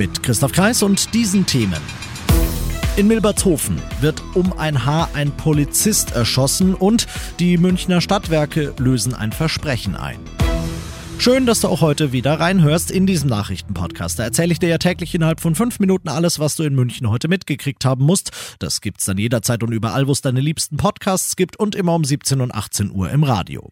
Mit Christoph Kreis und diesen Themen. In Milbertshofen wird um ein Haar ein Polizist erschossen und die Münchner Stadtwerke lösen ein Versprechen ein. Schön, dass du auch heute wieder reinhörst in diesem Nachrichtenpodcast. Da erzähle ich dir ja täglich innerhalb von fünf Minuten alles, was du in München heute mitgekriegt haben musst. Das gibt's dann jederzeit und überall, wo es deine liebsten Podcasts gibt und immer um 17 und 18 Uhr im Radio.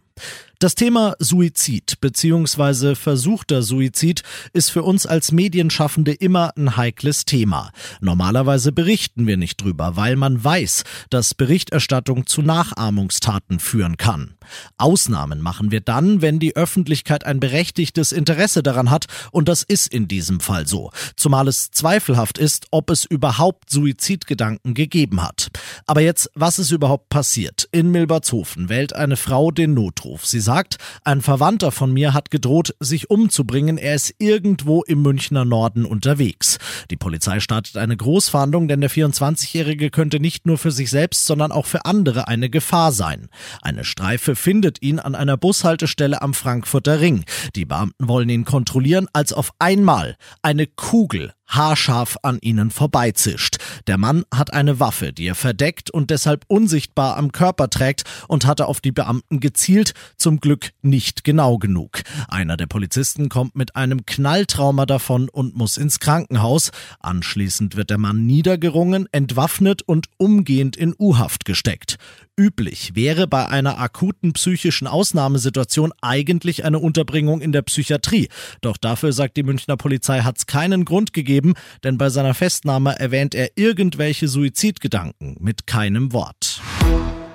Das Thema Suizid bzw. versuchter Suizid ist für uns als Medienschaffende immer ein heikles Thema. Normalerweise berichten wir nicht drüber, weil man weiß, dass Berichterstattung zu Nachahmungstaten führen kann. Ausnahmen machen wir dann, wenn die Öffentlichkeit ein berechtigtes Interesse daran hat, und das ist in diesem Fall so, zumal es zweifelhaft ist, ob es überhaupt Suizidgedanken gegeben hat. Aber jetzt, was ist überhaupt passiert? In Milbertshofen wählt eine Frau den Notruf. Sie sagt, ein Verwandter von mir hat gedroht, sich umzubringen. Er ist irgendwo im Münchner Norden unterwegs. Die Polizei startet eine Großfahndung, denn der 24-Jährige könnte nicht nur für sich selbst, sondern auch für andere eine Gefahr sein. Eine Streife findet ihn an einer Bushaltestelle am Frankfurter Ring. Die Beamten wollen ihn kontrollieren, als auf einmal eine Kugel haarscharf an ihnen vorbeizischt. Der Mann hat eine Waffe, die er verdeckt und deshalb unsichtbar am Körper trägt und hatte auf die Beamten gezielt, zum Glück nicht genau genug. Einer der Polizisten kommt mit einem Knalltrauma davon und muss ins Krankenhaus. Anschließend wird der Mann niedergerungen, entwaffnet und umgehend in U-Haft gesteckt. Üblich wäre bei einer akuten psychischen Ausnahmesituation eigentlich eine Unterbringung in der Psychiatrie. Doch dafür sagt die Münchner Polizei, hat es keinen Grund gegeben, denn bei seiner Festnahme erwähnt er irgendwelche Suizidgedanken mit keinem Wort.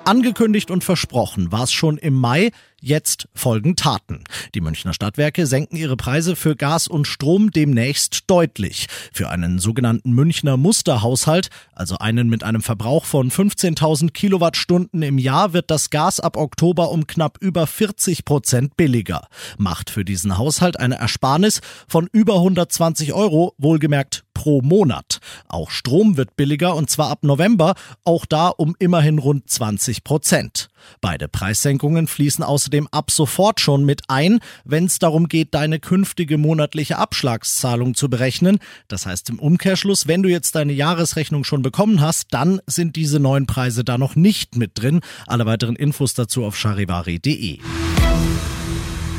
Angekündigt und versprochen war es schon im Mai, Jetzt folgen Taten. Die Münchner Stadtwerke senken ihre Preise für Gas und Strom demnächst deutlich. Für einen sogenannten Münchner Musterhaushalt, also einen mit einem Verbrauch von 15.000 Kilowattstunden im Jahr, wird das Gas ab Oktober um knapp über 40 Prozent billiger. Macht für diesen Haushalt eine Ersparnis von über 120 Euro, wohlgemerkt pro Monat. Auch Strom wird billiger und zwar ab November, auch da um immerhin rund 20 Prozent. Beide Preissenkungen fließen außerdem ab sofort schon mit ein, wenn es darum geht, deine künftige monatliche Abschlagszahlung zu berechnen. Das heißt im Umkehrschluss, wenn du jetzt deine Jahresrechnung schon bekommen hast, dann sind diese neuen Preise da noch nicht mit drin. Alle weiteren Infos dazu auf charivari.de.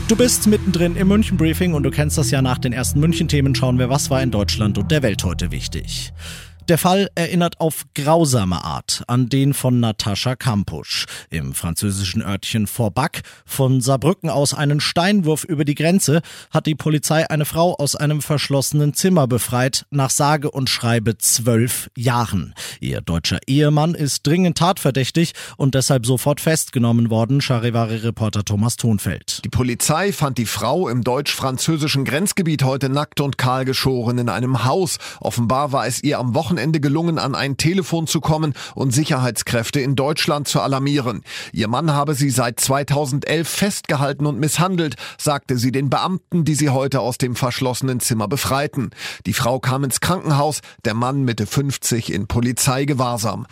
Du bist mittendrin im München Briefing und du kennst das ja nach den ersten München Themen schauen wir, was war in Deutschland und der Welt heute wichtig. Der Fall erinnert auf grausame Art an den von Natascha Kampusch. Im französischen Örtchen Forbach von Saarbrücken aus einen Steinwurf über die Grenze hat die Polizei eine Frau aus einem verschlossenen Zimmer befreit, nach sage und schreibe zwölf Jahren. Ihr deutscher Ehemann ist dringend tatverdächtig und deshalb sofort festgenommen worden, Charivari-Reporter Thomas Thonfeld. Die Polizei fand die Frau im deutsch-französischen Grenzgebiet heute nackt und kahl geschoren in einem Haus. Offenbar war es ihr am Wochenende Wochenende gelungen, an ein Telefon zu kommen und Sicherheitskräfte in Deutschland zu alarmieren. Ihr Mann habe sie seit 2011 festgehalten und misshandelt, sagte sie den Beamten, die sie heute aus dem verschlossenen Zimmer befreiten. Die Frau kam ins Krankenhaus, der Mann Mitte 50 in Polizeigewahrsam.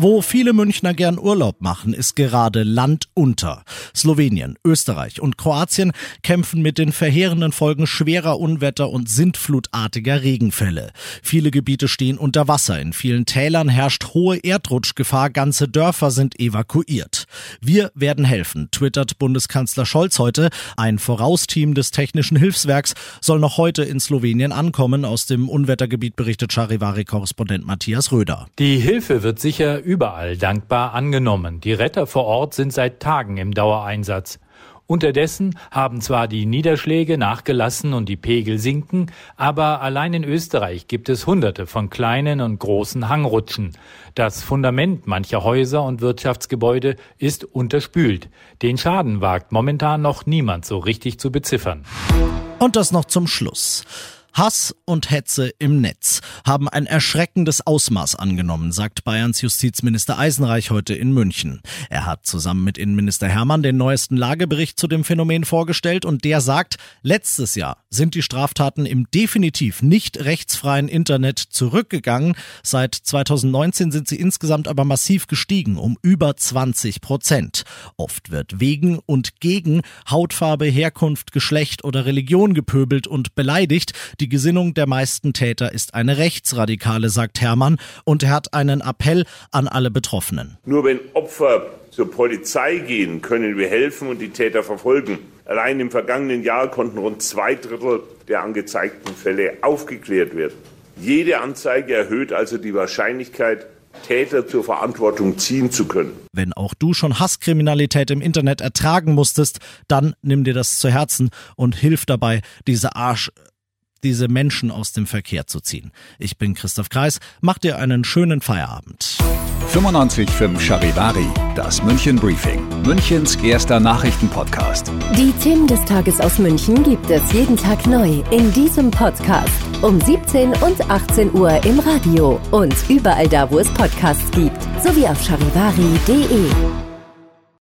Wo viele Münchner gern Urlaub machen, ist gerade Land unter. Slowenien, Österreich und Kroatien kämpfen mit den verheerenden Folgen schwerer Unwetter und sintflutartiger Regenfälle. Viele Gebiete stehen unter Wasser. In vielen Tälern herrscht hohe Erdrutschgefahr. Ganze Dörfer sind evakuiert. Wir werden helfen, twittert Bundeskanzler Scholz heute. Ein Vorausteam des Technischen Hilfswerks soll noch heute in Slowenien ankommen. Aus dem Unwettergebiet berichtet Charivari-Korrespondent Matthias Röder. Die Hilfe wird sicher überall dankbar angenommen. Die Retter vor Ort sind seit Tagen im Dauereinsatz. Unterdessen haben zwar die Niederschläge nachgelassen und die Pegel sinken, aber allein in Österreich gibt es hunderte von kleinen und großen Hangrutschen. Das Fundament mancher Häuser und Wirtschaftsgebäude ist unterspült. Den Schaden wagt momentan noch niemand so richtig zu beziffern. Und das noch zum Schluss. Hass und Hetze im Netz haben ein erschreckendes Ausmaß angenommen, sagt Bayerns Justizminister Eisenreich heute in München. Er hat zusammen mit Innenminister Hermann den neuesten Lagebericht zu dem Phänomen vorgestellt und der sagt, letztes Jahr sind die Straftaten im definitiv nicht rechtsfreien Internet zurückgegangen. Seit 2019 sind sie insgesamt aber massiv gestiegen, um über 20 Prozent. Oft wird wegen und gegen Hautfarbe, Herkunft, Geschlecht oder Religion gepöbelt und beleidigt. Die Gesinnung der meisten Täter ist eine rechtsradikale, sagt Hermann, und er hat einen Appell an alle Betroffenen. Nur wenn Opfer zur Polizei gehen, können wir helfen und die Täter verfolgen. Allein im vergangenen Jahr konnten rund zwei Drittel der angezeigten Fälle aufgeklärt werden. Jede Anzeige erhöht also die Wahrscheinlichkeit, Täter zur Verantwortung ziehen zu können. Wenn auch du schon Hasskriminalität im Internet ertragen musstest, dann nimm dir das zu Herzen und hilf dabei, diese Arsch diese Menschen aus dem Verkehr zu ziehen. Ich bin Christoph Kreis, mach dir einen schönen Feierabend. 95.5 Charivari, das München Briefing, Münchens erster Nachrichtenpodcast. Die Themen des Tages aus München gibt es jeden Tag neu in diesem Podcast um 17 und 18 Uhr im Radio und überall da, wo es Podcasts gibt, sowie auf charivari.de.